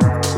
Bye.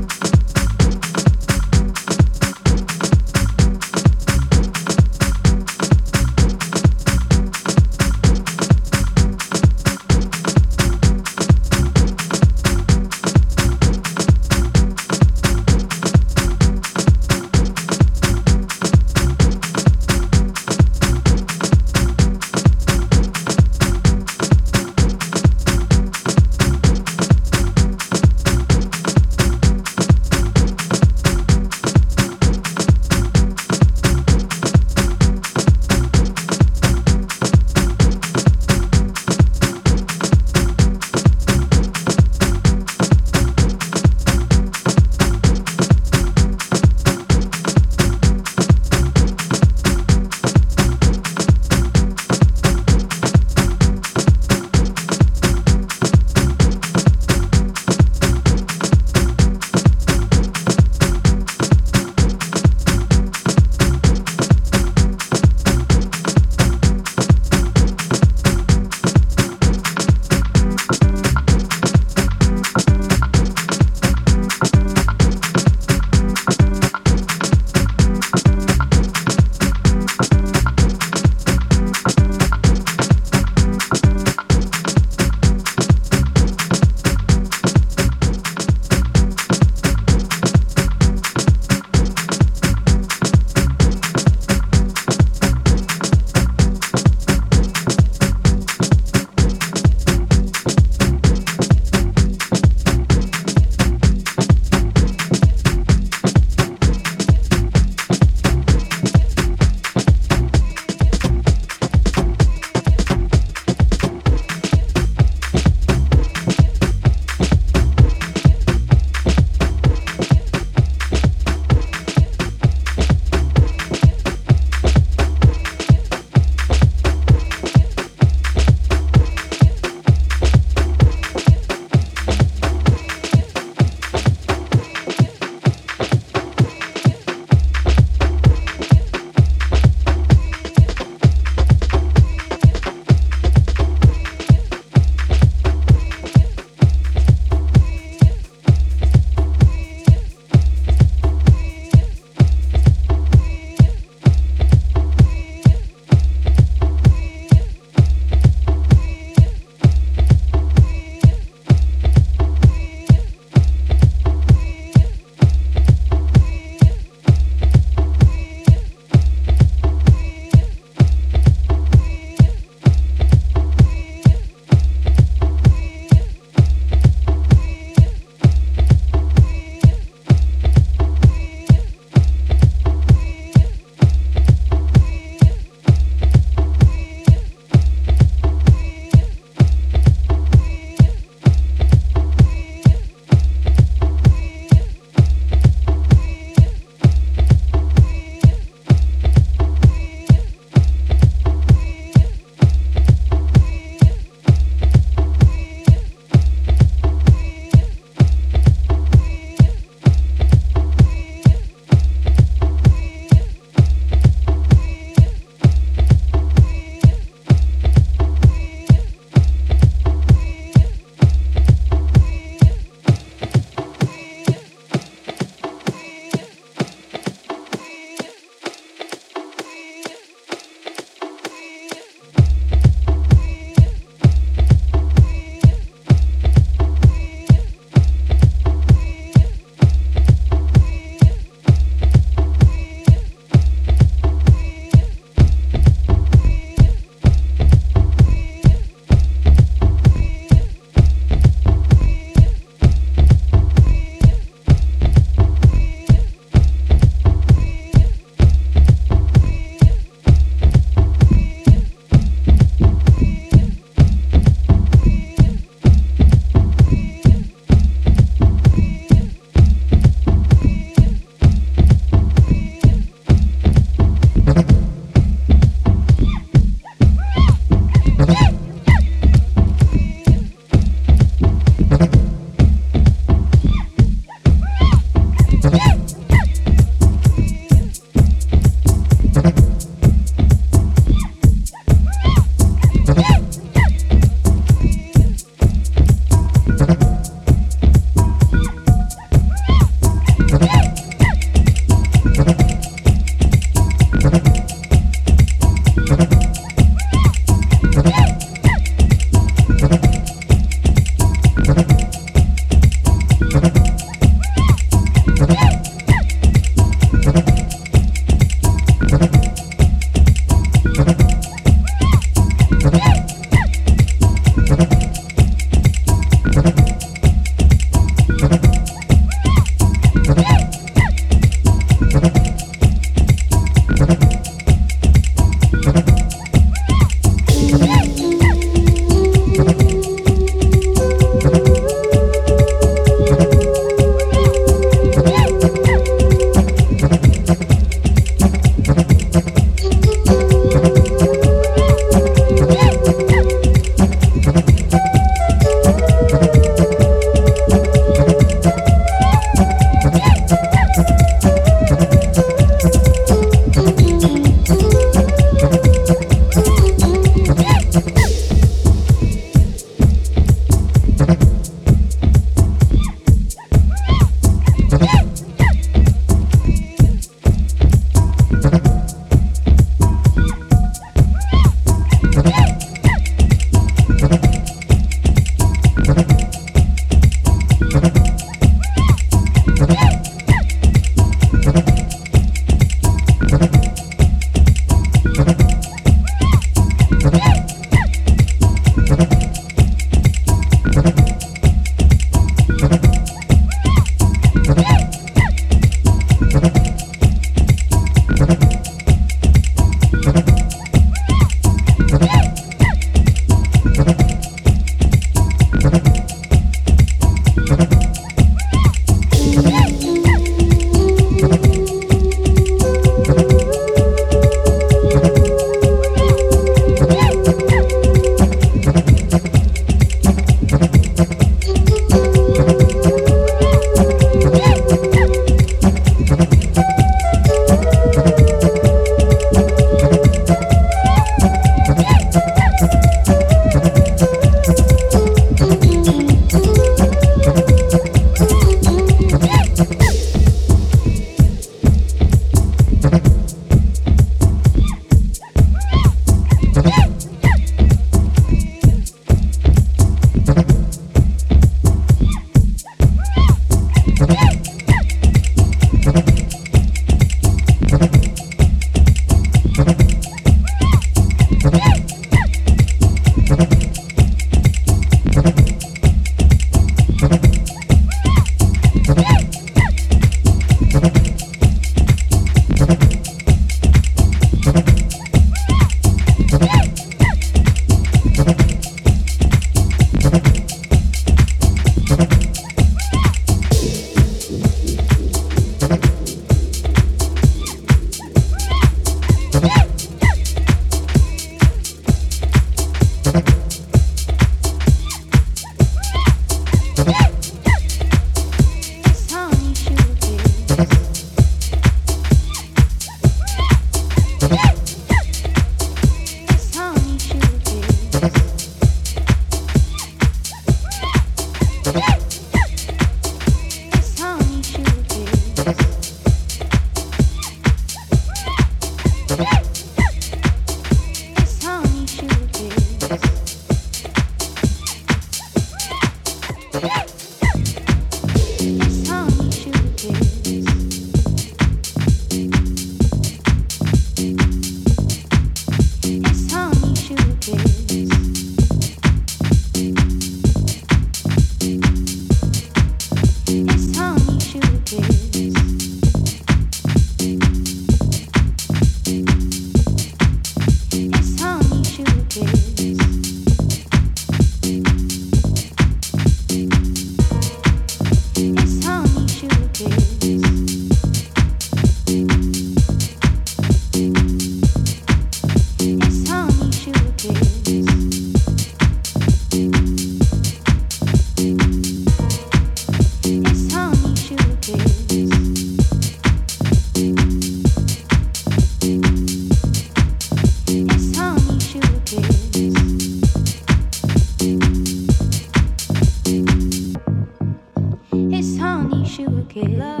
Love.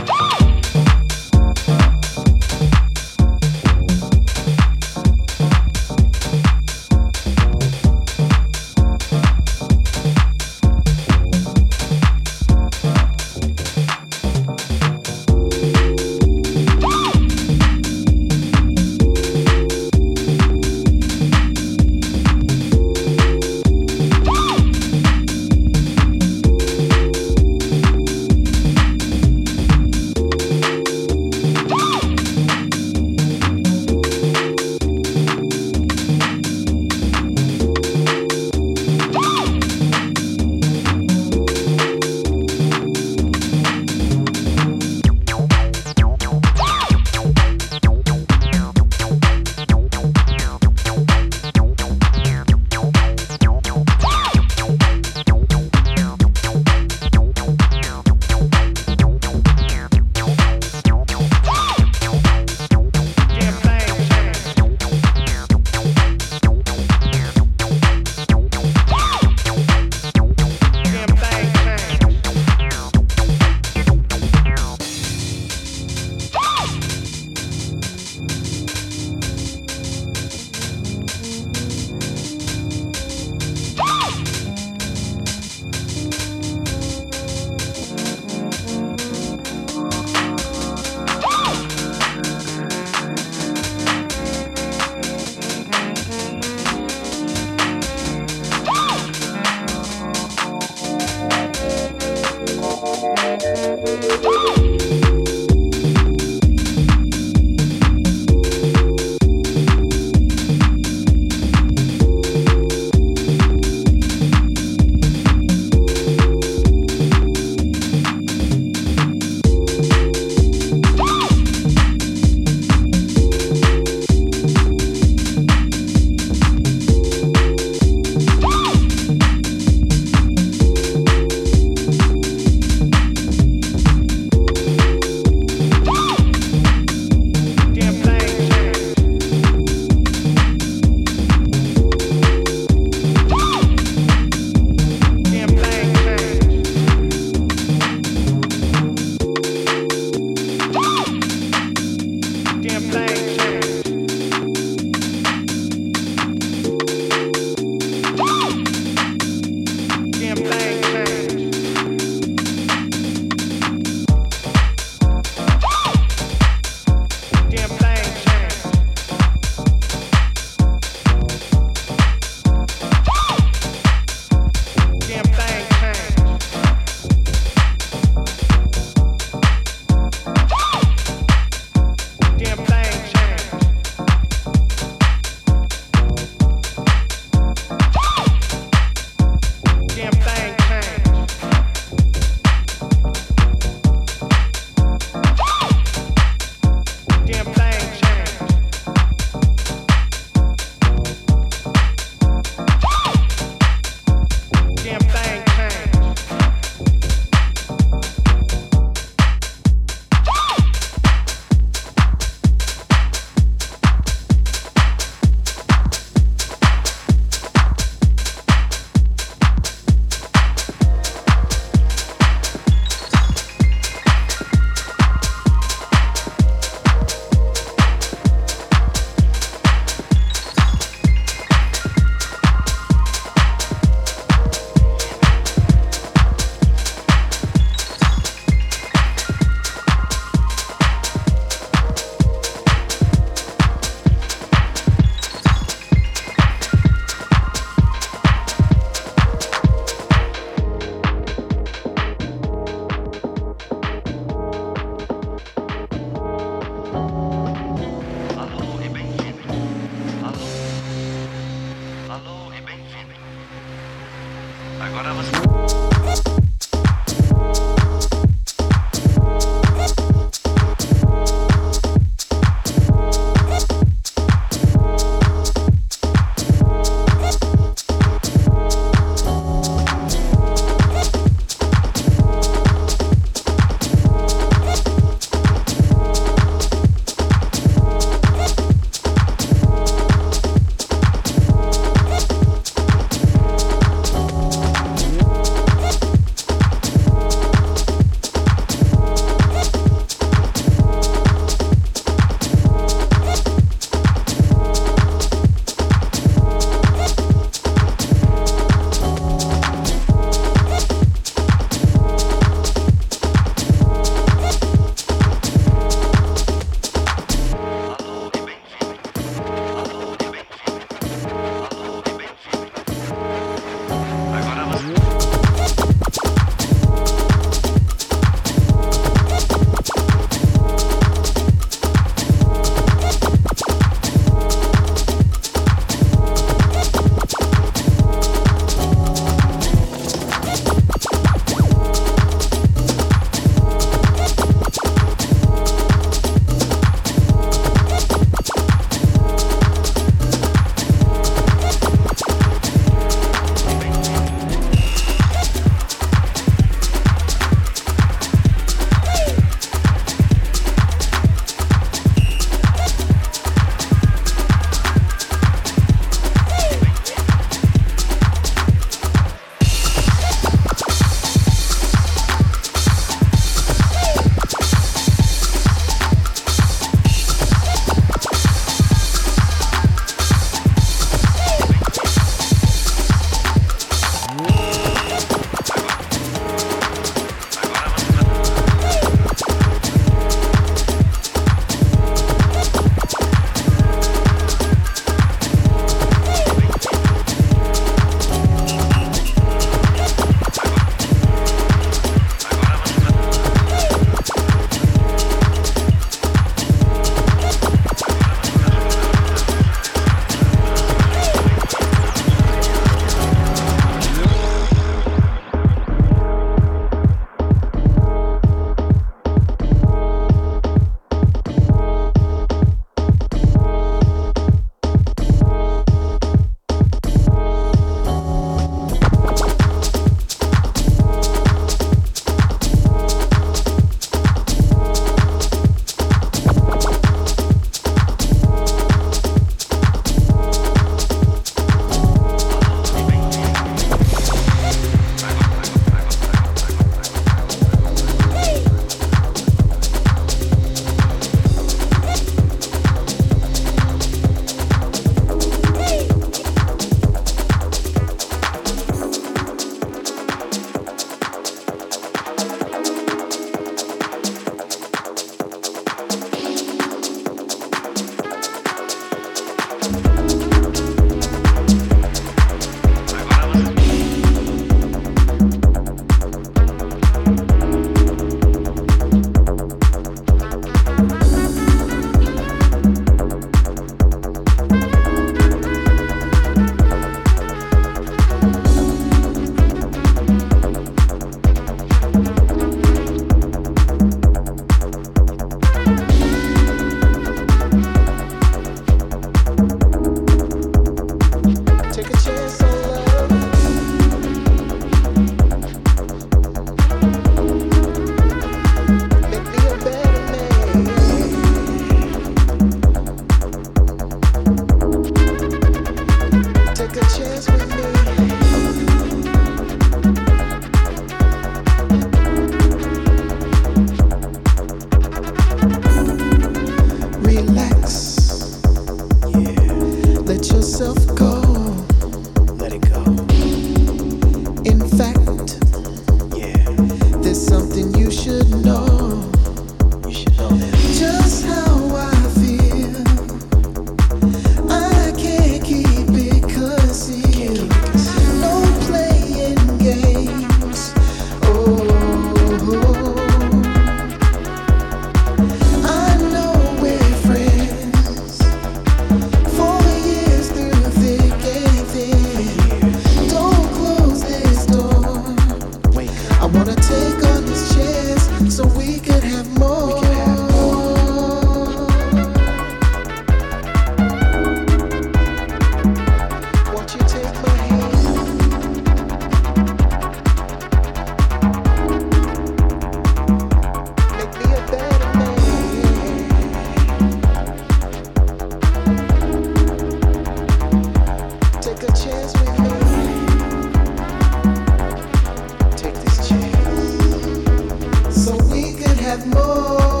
I wanna